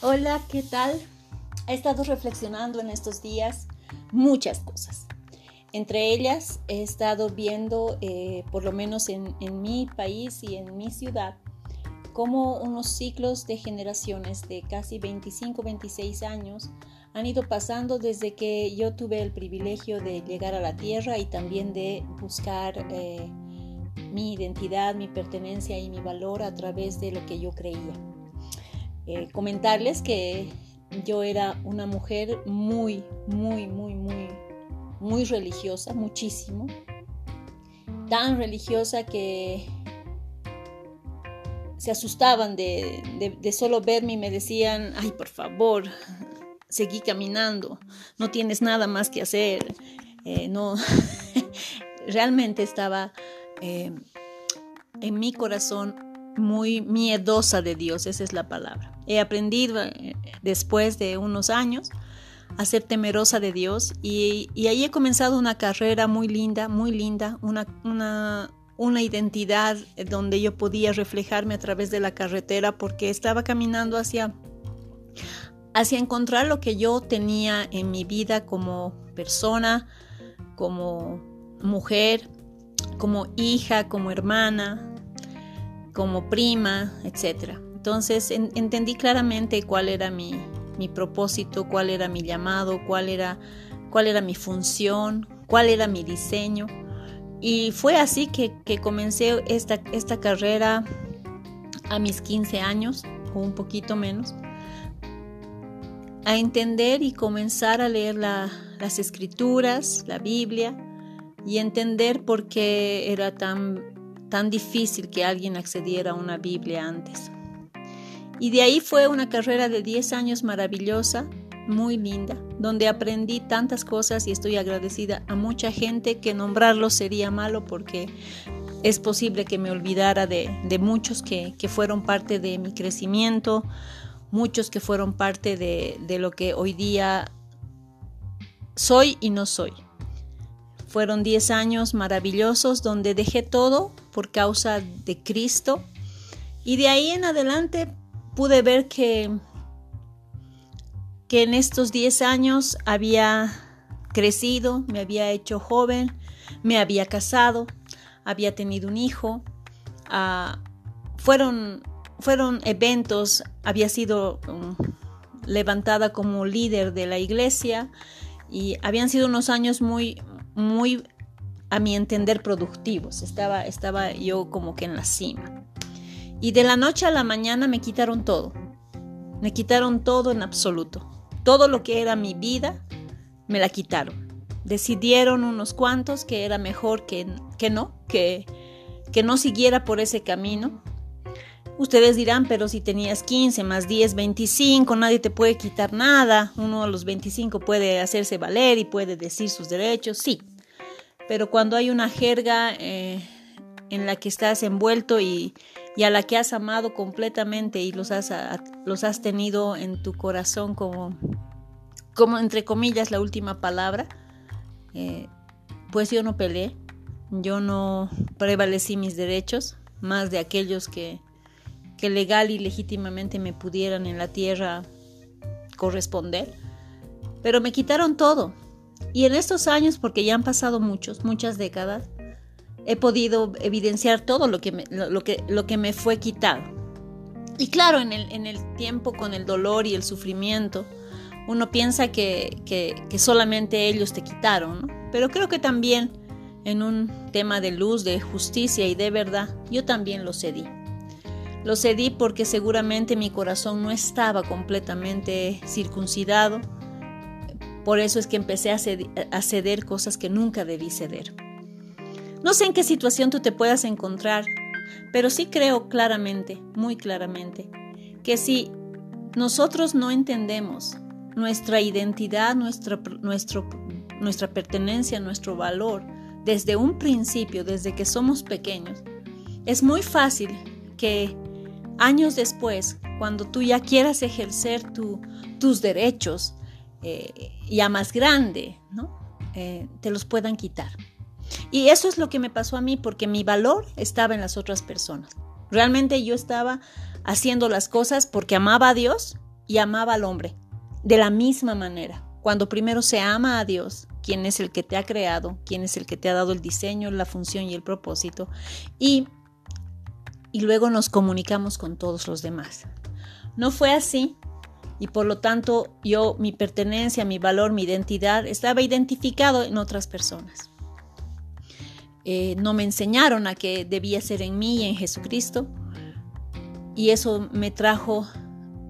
Hola, ¿qué tal? He estado reflexionando en estos días muchas cosas. Entre ellas he estado viendo, eh, por lo menos en, mi país y en mi ciudad, cómo unos ciclos de generaciones de casi 25, 26 años han ido pasando desde que yo tuve el privilegio de llegar a la tierra y también de buscar eh, mi identidad, mi pertenencia y mi valor a través de lo que yo creía. Eh, comentarles que yo era una mujer muy, muy, muy, muy, muy religiosa, muchísimo. Tan religiosa que se asustaban de, de, solo verme y me decían, ay, por favor, seguí caminando, no tienes nada más que hacer. Eh, no, realmente estaba eh, en mi corazón muy miedosa de Dios, esa es la palabra. He aprendido eh, después de unos años a ser temerosa de Dios y, ahí he comenzado una carrera muy linda, muy linda, una, una, una identidad donde yo podía reflejarme a través de la carretera porque estaba caminando hacia, hacia encontrar lo que yo tenía en mi vida como persona, como mujer, como hija, como hermana, como prima, etc. Entonces entendí claramente cuál era mi, propósito, cuál era mi llamado, cuál era, cuál era mi función, cuál era mi diseño. Y fue así que, comencé esta, esta, carrera a mis 15 años, o un poquito menos, a entender y comenzar a leer las escrituras, la Biblia, y entender por qué era tan tan difícil que alguien accediera a una Biblia antes. Y de ahí fue una carrera de 10 años maravillosa, muy linda, donde aprendí tantas cosas y estoy agradecida a mucha gente que nombrarlo sería malo porque es posible que me olvidara de, muchos que, fueron parte de mi crecimiento, muchos que fueron parte de, de lo que hoy día soy y no soy. Fueron 10 años maravillosos donde dejé todo por causa de Cristo. Y de ahí en adelante pude ver que, que en estos 10 años había crecido, me había hecho joven, me había casado, había tenido un hijo, ah, fueron, fueron eventos, había sido um, levantada como líder de la iglesia y habían sido unos años muy, muy, a mi entender, productivos. Estaba, estaba yo como que en la cima. Y de la noche a la mañana me quitaron todo. Me quitaron todo en absoluto. Todo lo que era mi vida, me la quitaron. Decidieron unos cuantos que era mejor que, que no, que, que no siguiera por ese camino. Ustedes dirán, pero si tenías 15 más 10, 25, nadie te puede quitar nada. Uno a los 25 puede hacerse valer y puede decir sus derechos, sí. Pero cuando hay una jerga eh, en la que estás envuelto y, a la que has amado completamente y los has, los has tenido en tu corazón como, como, entre comillas, la última palabra, eh, pues yo no peleé, yo no prevalecí mis derechos, más de aquellos que, que legal y legítimamente me pudieran en la tierra corresponder. Pero me quitaron todo. Y en estos años, porque ya han pasado muchos, muchas décadas, he podido evidenciar todo lo que me, lo, que, lo que me fue quitado. Y claro, en el, en el tiempo con el dolor y el sufrimiento, uno piensa que, que, solamente ellos te quitaron, pero creo que también en un tema de luz, de justicia y de verdad, yo también lo cedí. Lo cedí porque seguramente mi corazón no estaba completamente circuncidado. Por eso es que empecé a ceder, cosas que nunca debí ceder. No sé en qué situación tú te puedas encontrar, pero sí creo claramente, muy claramente, que si nosotros no entendemos nuestra identidad, nuestra, nuestro, nuestra pertenencia, nuestro valor, desde un principio, desde que somos pequeños, es muy fácil que años después, cuando tú ya quieras ejercer tus derechos eh, ya más grande, ¿no? Eh, te los puedan quitar. Y eso es lo que me pasó a mí porque mi valor estaba en las otras personas. Realmente yo estaba haciendo las cosas porque amaba a Dios y amaba al hombre de la misma manera. Cuando primero se ama a Dios, quien es el que te ha creado, quien es el que te ha dado el diseño, la función y el propósito, y, y luego nos comunicamos con todos los demás. No fue así y por lo tanto yo, mi pertenencia, mi valor, mi identidad estaba identificado en otras personas. Eh, no me enseñaron a que debía ser en mí y en Jesucristo y eso me trajo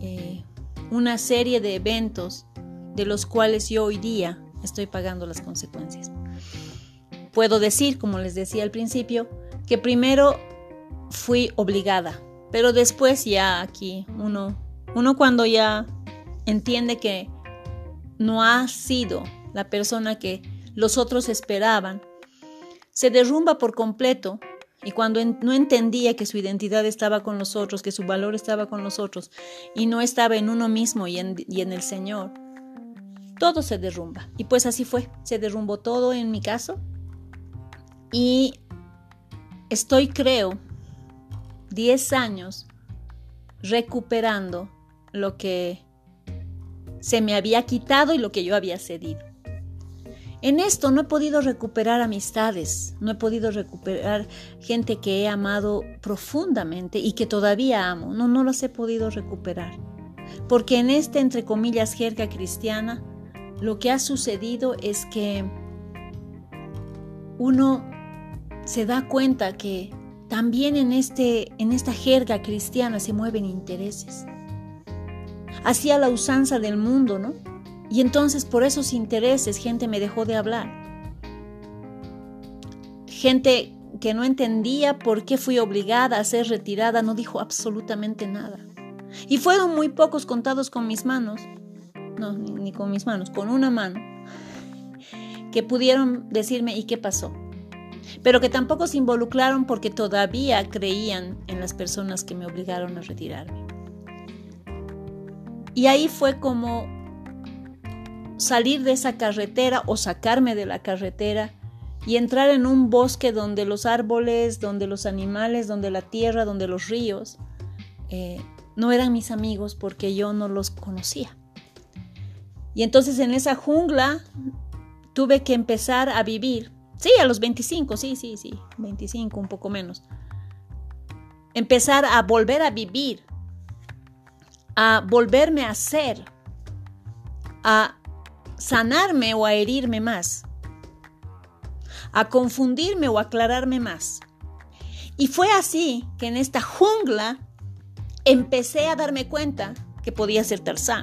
eh, una serie de eventos de los cuales yo hoy día estoy pagando las consecuencias. Puedo decir, como les decía al principio, que primero fui obligada, pero después ya aquí uno, uno cuando ya entiende que no ha sido la persona que los otros esperaban, se derrumba por completo y cuando no entendía que su identidad estaba con los otros, que su valor estaba con los otros y no estaba en uno mismo y en, y en el Señor, todo se derrumba. Y pues así fue, se derrumbó todo en mi caso. Y estoy, creo, 10 años recuperando lo que se me había quitado y lo que yo había cedido. En esto no he podido recuperar amistades, no he podido recuperar gente que he amado profundamente y que todavía amo. No, no las he podido recuperar. Porque en esta, entre comillas, jerga cristiana, lo que ha sucedido es que uno se da cuenta que también en, este, en esta jerga cristiana se mueven intereses. Hacía la usanza del mundo, ¿no? Y entonces por esos intereses gente me dejó de hablar. Gente que no entendía por qué fui obligada a ser retirada no dijo absolutamente nada. Y fueron muy pocos contados con mis manos, no, ni, con mis manos, con una mano, que pudieron decirme ¿y qué pasó? Pero que tampoco se involucraron porque todavía creían en las personas que me obligaron a retirarme. Y ahí fue como salir de esa carretera o sacarme de la carretera y entrar en un bosque donde los árboles, donde los animales, donde la tierra, donde los ríos eh, no eran mis amigos porque yo no los conocía. Y entonces en esa jungla tuve que empezar a vivir. Sí, a los 25, sí, sí, sí, 25, un poco menos. Empezar a volver a vivir, a volverme a ser, a sanarme o a herirme más, a confundirme o aclararme más. Y fue así que en esta jungla empecé a darme cuenta que podía ser Tarzán,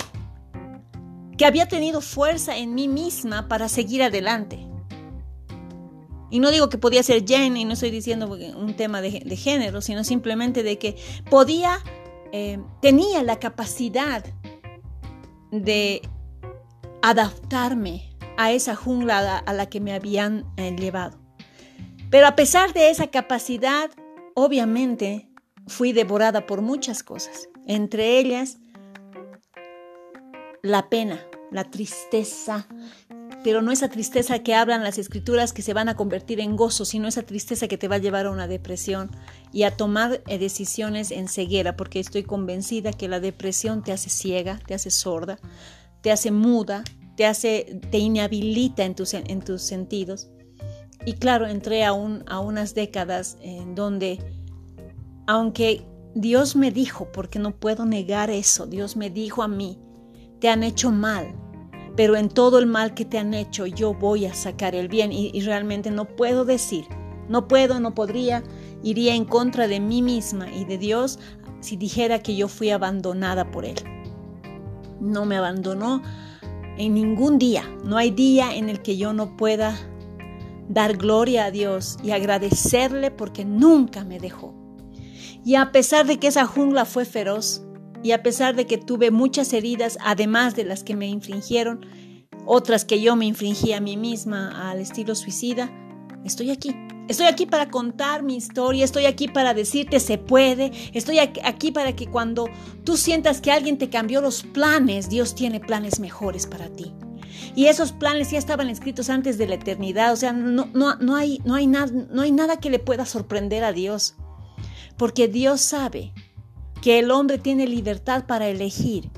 que había tenido fuerza en mí misma para seguir adelante. Y no digo que podía ser Jen, y no estoy diciendo un tema de, género, sino simplemente de que podía, eh, tenía la capacidad de adaptarme a esa jungla a la que me habían eh, llevado. Pero a pesar de esa capacidad, obviamente fui devorada por muchas cosas, entre ellas la pena, la tristeza, pero no esa tristeza que hablan las escrituras que se van a convertir en gozo, sino esa tristeza que te va a llevar a una depresión y a tomar eh, decisiones en ceguera, porque estoy convencida que la depresión te hace ciega, te hace sorda, te hace muda, te hace, te inhabilita en tus, en tus sentidos. Y claro, entré a, a unas décadas en donde, aunque Dios me dijo, porque no puedo negar eso, Dios me dijo a mí, te han hecho mal, pero en todo el mal que te han hecho yo voy a sacar el bien y, realmente no puedo decir, no puedo, no podría, iría en contra de mí misma y de Dios si dijera que yo fui abandonada por Él no me abandonó en ningún día. No hay día en el que yo no pueda dar gloria a Dios y agradecerle porque nunca me dejó. Y a pesar de que esa jungla fue feroz, y a pesar de que tuve muchas heridas, además de las que me infringieron, otras que yo me infringí a mí misma al estilo suicida, estoy aquí. Estoy aquí para contar mi historia, estoy aquí para decirte se puede, estoy aquí para que cuando tú sientas que alguien te cambió los planes, Dios tiene planes mejores para ti. Y esos planes ya estaban escritos antes de la eternidad, o sea, no, no, no, hay, no, hay, nada, no hay nada que le pueda sorprender a Dios, porque Dios sabe que el hombre tiene libertad para elegir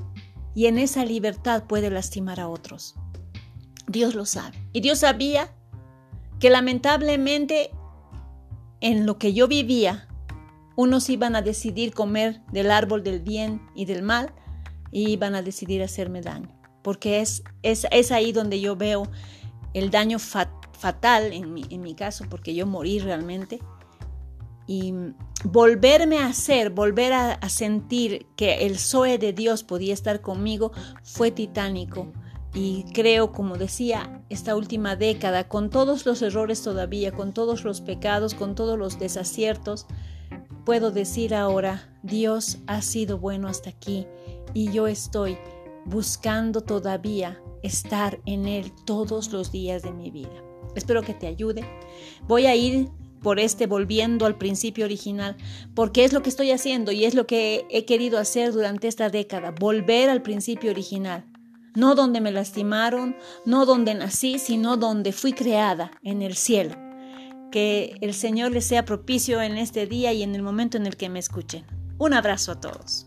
y en esa libertad puede lastimar a otros. Dios lo sabe. Y Dios sabía que lamentablemente en lo que yo vivía, unos iban a decidir comer del árbol del bien y del mal y iban a decidir hacerme daño. Porque es, es, es ahí donde yo veo el daño fatal en mi, en mi caso, porque yo morí realmente. Y volverme a hacer, volver a, a sentir que el Zoe de Dios podía estar conmigo fue titánico. Y creo, como decía, esta última década, con todos los errores todavía, con todos los pecados, con todos los desaciertos, puedo decir ahora, Dios ha sido bueno hasta aquí y yo estoy buscando todavía estar en Él todos los días de mi vida. Espero que te ayude. Voy a ir por este volviendo al principio original, porque es lo que estoy haciendo y es lo que he querido hacer durante esta década, volver al principio original. No donde me lastimaron, no donde nací, sino donde fui creada, en el cielo. Que el Señor les sea propicio en este día y en el momento en el que me escuchen. Un abrazo a todos.